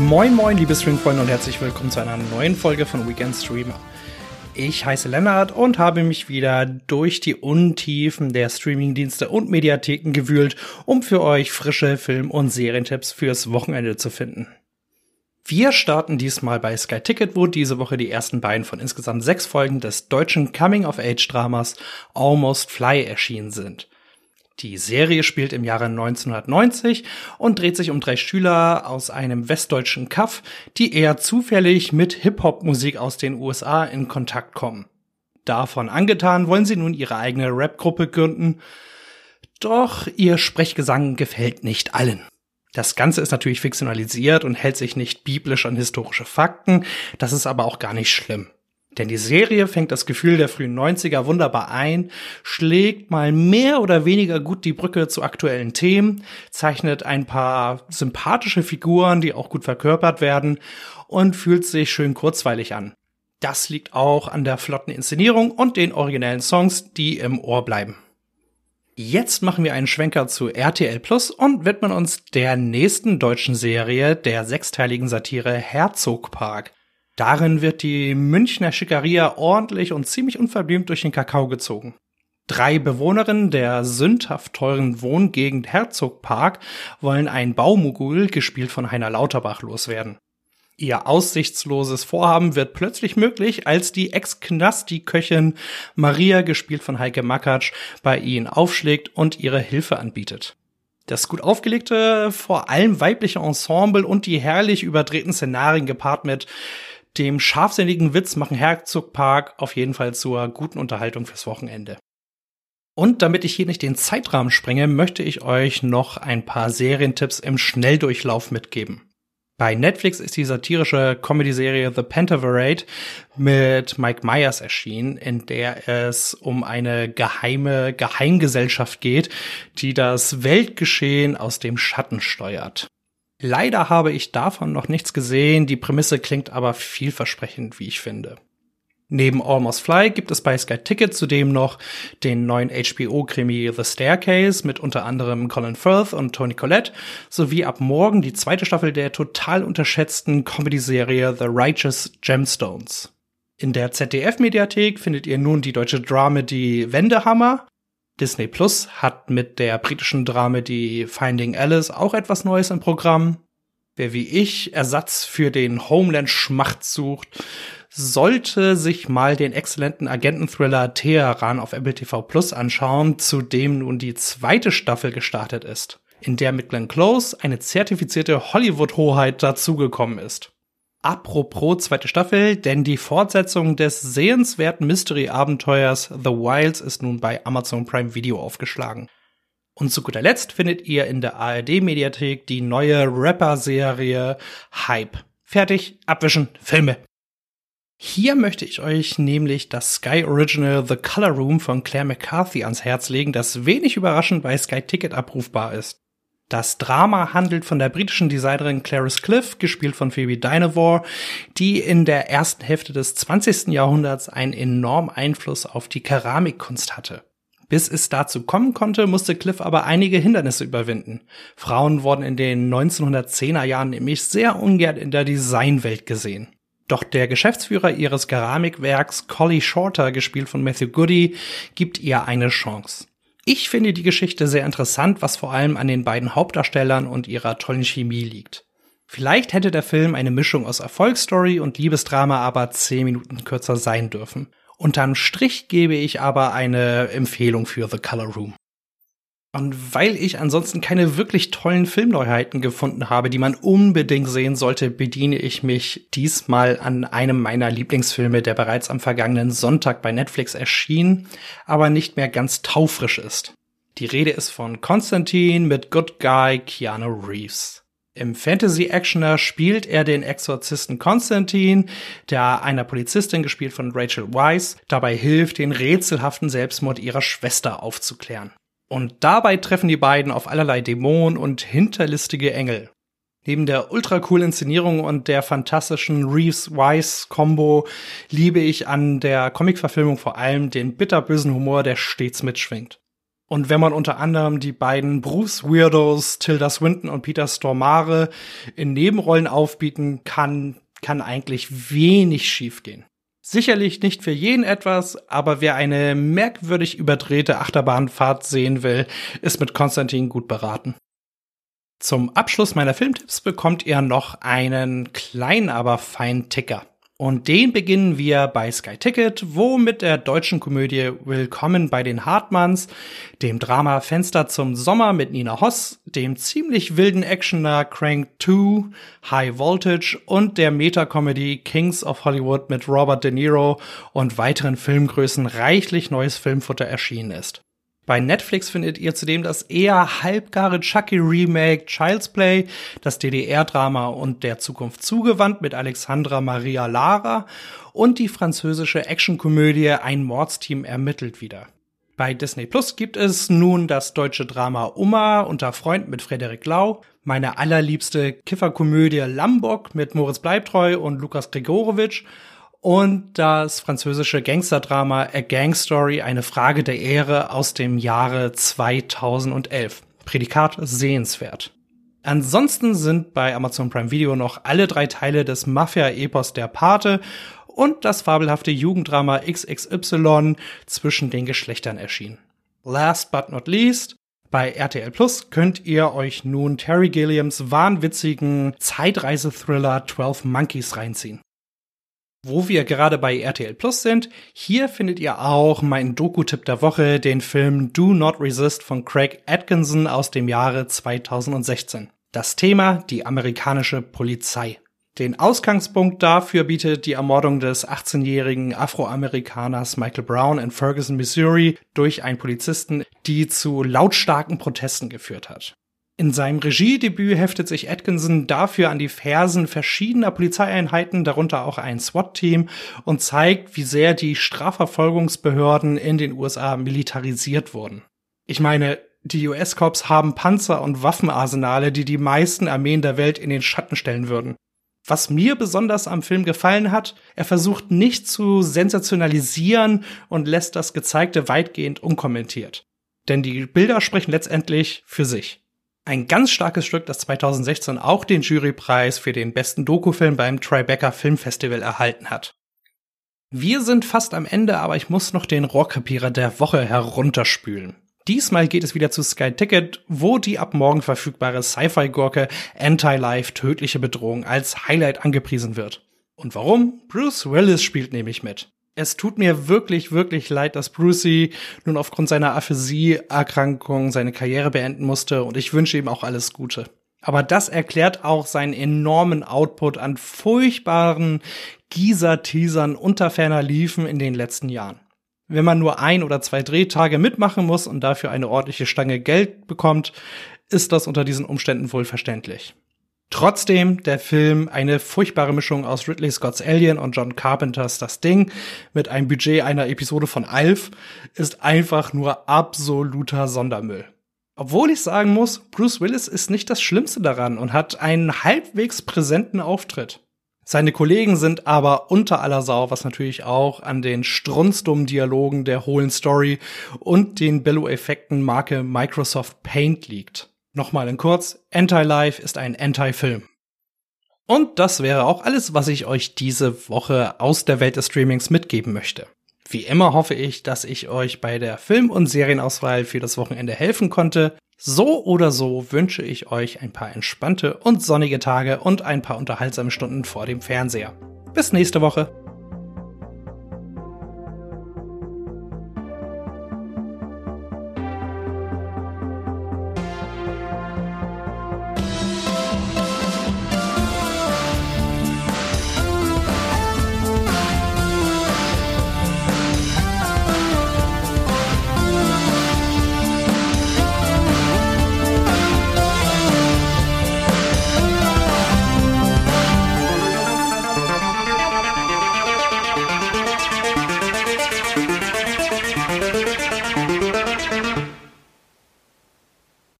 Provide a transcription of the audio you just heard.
Moin moin, liebe Streamfreunde und herzlich willkommen zu einer neuen Folge von Weekend Streamer. Ich heiße Lennart und habe mich wieder durch die Untiefen der Streamingdienste und Mediatheken gewühlt, um für euch frische Film- und Serientipps fürs Wochenende zu finden. Wir starten diesmal bei Sky Ticket, wo diese Woche die ersten beiden von insgesamt sechs Folgen des deutschen Coming-of-Age-Dramas Almost Fly erschienen sind. Die Serie spielt im Jahre 1990 und dreht sich um drei Schüler aus einem westdeutschen Kaff, die eher zufällig mit Hip-Hop-Musik aus den USA in Kontakt kommen. Davon angetan wollen sie nun ihre eigene Rap-Gruppe gründen, doch ihr Sprechgesang gefällt nicht allen. Das Ganze ist natürlich fiktionalisiert und hält sich nicht biblisch an historische Fakten, das ist aber auch gar nicht schlimm. Denn die Serie fängt das Gefühl der frühen 90er wunderbar ein, schlägt mal mehr oder weniger gut die Brücke zu aktuellen Themen, zeichnet ein paar sympathische Figuren, die auch gut verkörpert werden und fühlt sich schön kurzweilig an. Das liegt auch an der flotten Inszenierung und den originellen Songs, die im Ohr bleiben. Jetzt machen wir einen Schwenker zu RTL Plus und widmen uns der nächsten deutschen Serie der sechsteiligen Satire Herzogpark. Darin wird die Münchner Schickeria ordentlich und ziemlich unverblümt durch den Kakao gezogen. Drei Bewohnerinnen der sündhaft teuren Wohngegend Herzogpark wollen ein Baumogul, gespielt von Heiner Lauterbach, loswerden. Ihr aussichtsloses Vorhaben wird plötzlich möglich, als die Ex-Knasti-Köchin Maria, gespielt von Heike Makatsch, bei ihnen aufschlägt und ihre Hilfe anbietet. Das gut aufgelegte, vor allem weibliche Ensemble und die herrlich überdrehten Szenarien gepaart mit dem scharfsinnigen Witz machen Herzogpark auf jeden Fall zur guten Unterhaltung fürs Wochenende. Und damit ich hier nicht den Zeitrahmen sprenge, möchte ich euch noch ein paar Serientipps im Schnelldurchlauf mitgeben. Bei Netflix ist die satirische Comedy-Serie The Pentaverate mit Mike Myers erschienen, in der es um eine geheime Geheimgesellschaft geht, die das Weltgeschehen aus dem Schatten steuert. Leider habe ich davon noch nichts gesehen, die Prämisse klingt aber vielversprechend, wie ich finde. Neben Almost Fly gibt es bei Sky Ticket zudem noch den neuen HBO-Krimi The Staircase mit unter anderem Colin Firth und Tony Collette sowie ab morgen die zweite Staffel der total unterschätzten Comedy-Serie The Righteous Gemstones. In der ZDF-Mediathek findet ihr nun die deutsche Dramedy Wendehammer Disney Plus hat mit der britischen Dramedy Finding Alice auch etwas Neues im Programm. Wer wie ich Ersatz für den Homeland-Schmacht sucht, sollte sich mal den exzellenten Agenten-Thriller Teheran auf Apple TV Plus anschauen, zu dem nun die zweite Staffel gestartet ist, in der mit Glenn Close eine zertifizierte Hollywood-Hoheit dazugekommen ist. Apropos zweite Staffel, denn die Fortsetzung des sehenswerten Mystery-Abenteuers The Wilds ist nun bei Amazon Prime Video aufgeschlagen. Und zu guter Letzt findet ihr in der ARD-Mediathek die neue Rapper-Serie Hype. Fertig, abwischen, Filme. Hier möchte ich euch nämlich das Sky Original The Color Room von Claire McCarthy ans Herz legen, das wenig überraschend bei Sky Ticket abrufbar ist. Das Drama handelt von der britischen Designerin Clarice Cliff, gespielt von Phoebe Dynevor, die in der ersten Hälfte des 20. Jahrhunderts einen enormen Einfluss auf die Keramikkunst hatte. Bis es dazu kommen konnte, musste Cliff aber einige Hindernisse überwinden. Frauen wurden in den 1910er Jahren nämlich sehr ungern in der Designwelt gesehen. Doch der Geschäftsführer ihres Keramikwerks, Collie Shorter, gespielt von Matthew Goody, gibt ihr eine Chance. Ich finde die Geschichte sehr interessant, was vor allem an den beiden Hauptdarstellern und ihrer tollen Chemie liegt. Vielleicht hätte der Film eine Mischung aus Erfolgsstory und Liebesdrama aber zehn Minuten kürzer sein dürfen. Unterm Strich gebe ich aber eine Empfehlung für The Color Room. Und weil ich ansonsten keine wirklich tollen Filmneuheiten gefunden habe, die man unbedingt sehen sollte, bediene ich mich diesmal an einem meiner Lieblingsfilme, der bereits am vergangenen Sonntag bei Netflix erschien, aber nicht mehr ganz taufrisch ist. Die Rede ist von Konstantin mit Good Guy Keanu Reeves. Im Fantasy-Actioner spielt er den Exorzisten Konstantin, der einer Polizistin gespielt von Rachel Weisz dabei hilft, den rätselhaften Selbstmord ihrer Schwester aufzuklären. Und dabei treffen die beiden auf allerlei Dämonen und hinterlistige Engel. Neben der ultra coolen Inszenierung und der fantastischen Reeves-Weiss-Kombo liebe ich an der Comic-Verfilmung vor allem den bitterbösen Humor, der stets mitschwingt. Und wenn man unter anderem die beiden Bruce Weirdos, Tilda Swinton und Peter Stormare in Nebenrollen aufbieten kann, kann eigentlich wenig schiefgehen. Sicherlich nicht für jeden etwas, aber wer eine merkwürdig überdrehte Achterbahnfahrt sehen will, ist mit Konstantin gut beraten. Zum Abschluss meiner Filmtipps bekommt ihr noch einen kleinen, aber feinen Ticker. Und den beginnen wir bei Sky Ticket, wo mit der deutschen Komödie Willkommen bei den Hartmanns, dem Drama Fenster zum Sommer mit Nina Hoss, dem ziemlich wilden Actioner Crank 2, High Voltage und der Meta-Comedy Kings of Hollywood mit Robert De Niro und weiteren Filmgrößen reichlich neues Filmfutter erschienen ist. Bei Netflix findet ihr zudem das eher halbgare Chucky-Remake Child's Play, das DDR-Drama und der Zukunft zugewandt mit Alexandra Maria Lara und die französische Actionkomödie Ein Mordsteam ermittelt wieder. Bei Disney Plus gibt es nun das deutsche Drama Uma unter Freund mit Frederik Lau, meine allerliebste Kifferkomödie Lambok mit Moritz Bleibtreu und Lukas Gregorowitsch und das französische Gangsterdrama A Gang Story, eine Frage der Ehre aus dem Jahre 2011. Prädikat sehenswert. Ansonsten sind bei Amazon Prime Video noch alle drei Teile des Mafia-Epos Der Pate und das fabelhafte Jugenddrama XXY zwischen den Geschlechtern erschienen. Last but not least, bei RTL Plus könnt ihr euch nun Terry Gilliams wahnwitzigen Zeitreisethriller 12 Monkeys reinziehen. Wo wir gerade bei RTL Plus sind, hier findet ihr auch meinen Doku-Tipp der Woche, den Film Do Not Resist von Craig Atkinson aus dem Jahre 2016. Das Thema die amerikanische Polizei. Den Ausgangspunkt dafür bietet die Ermordung des 18-jährigen Afroamerikaners Michael Brown in Ferguson, Missouri durch einen Polizisten, die zu lautstarken Protesten geführt hat. In seinem Regiedebüt heftet sich Atkinson dafür an die Fersen verschiedener Polizeieinheiten, darunter auch ein SWAT-Team, und zeigt, wie sehr die Strafverfolgungsbehörden in den USA militarisiert wurden. Ich meine, die US-Cops haben Panzer und Waffenarsenale, die die meisten Armeen der Welt in den Schatten stellen würden. Was mir besonders am Film gefallen hat, er versucht nicht zu sensationalisieren und lässt das Gezeigte weitgehend unkommentiert. Denn die Bilder sprechen letztendlich für sich. Ein ganz starkes Stück, das 2016 auch den Jurypreis für den besten Dokufilm beim Tribeca Filmfestival erhalten hat. Wir sind fast am Ende, aber ich muss noch den Rohrkrepierer der Woche herunterspülen. Diesmal geht es wieder zu Sky Ticket, wo die ab morgen verfügbare Sci-Fi-Gurke Anti-Life tödliche Bedrohung als Highlight angepriesen wird. Und warum? Bruce Willis spielt nämlich mit es tut mir wirklich, wirklich leid, dass Brucey nun aufgrund seiner Aphasie-Erkrankung seine Karriere beenden musste und ich wünsche ihm auch alles Gute. Aber das erklärt auch seinen enormen Output an furchtbaren Gießer-Teasern unter ferner Liefen in den letzten Jahren. Wenn man nur ein oder zwei Drehtage mitmachen muss und dafür eine ordentliche Stange Geld bekommt, ist das unter diesen Umständen wohl verständlich. Trotzdem der Film eine furchtbare Mischung aus Ridley Scott's Alien und John Carpenters Das Ding mit einem Budget einer Episode von Alf ist einfach nur absoluter Sondermüll. Obwohl ich sagen muss, Bruce Willis ist nicht das Schlimmste daran und hat einen halbwegs präsenten Auftritt. Seine Kollegen sind aber unter aller Sau, was natürlich auch an den strunzdummen Dialogen der hohlen Story und den Bello-Effekten Marke Microsoft Paint liegt. Nochmal in kurz, Anti-Life ist ein Anti-Film. Und das wäre auch alles, was ich euch diese Woche aus der Welt des Streamings mitgeben möchte. Wie immer hoffe ich, dass ich euch bei der Film- und Serienauswahl für das Wochenende helfen konnte. So oder so wünsche ich euch ein paar entspannte und sonnige Tage und ein paar unterhaltsame Stunden vor dem Fernseher. Bis nächste Woche.